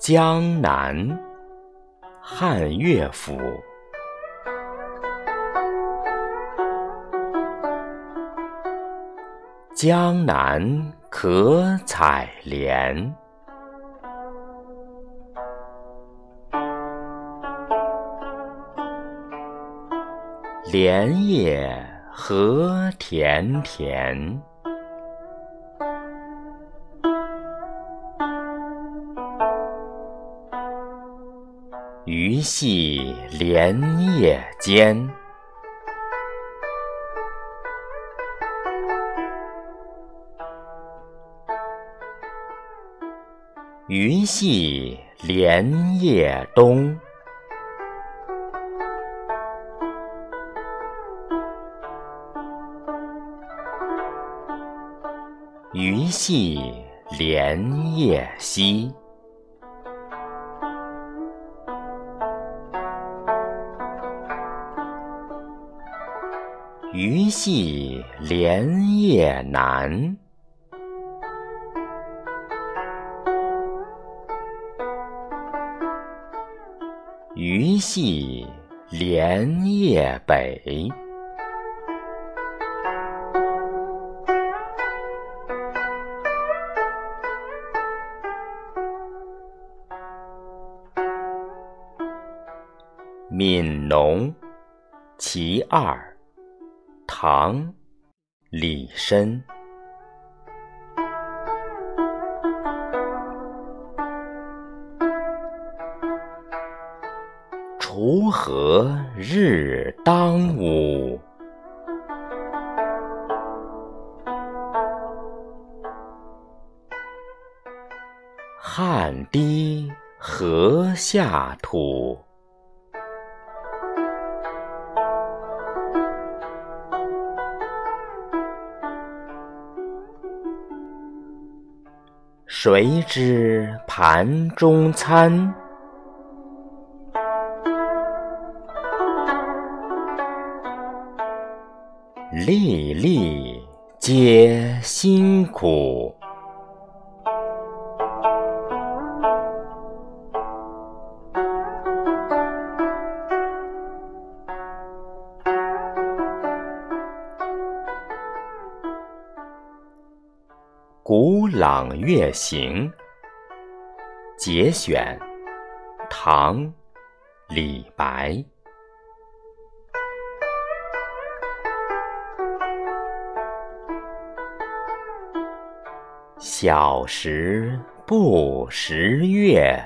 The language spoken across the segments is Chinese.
江南，汉乐府。江南可采莲，莲叶何田田。鱼戏莲叶间，鱼戏莲叶东，鱼戏莲叶西。鱼戏莲叶南，鱼戏莲叶北。《悯农·其二》唐，李绅。锄禾日当午，汗滴禾下土。谁知盘中餐，粒粒皆辛苦。《古朗月行》节选，唐·李白。小时不识月，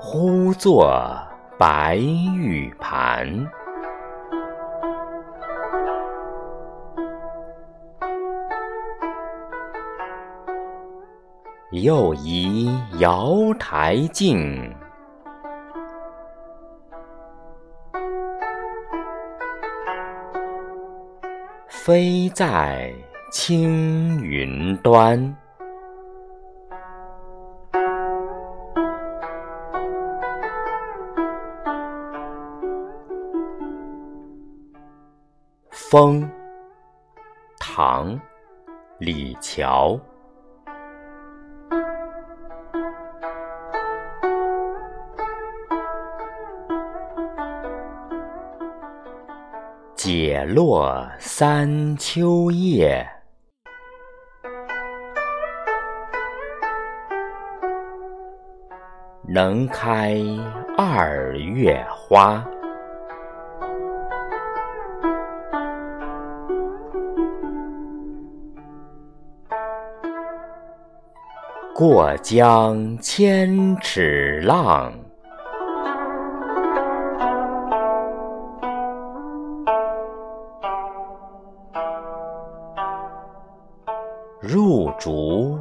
呼作白玉盘。又疑瑶台镜，飞在青云端。风，唐，李峤。解落三秋叶，能开二月花。过江千尺浪。入竹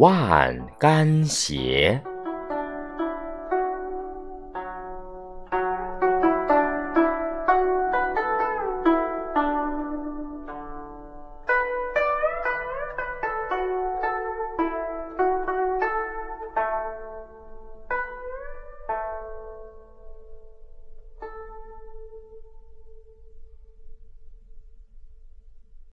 万竿斜。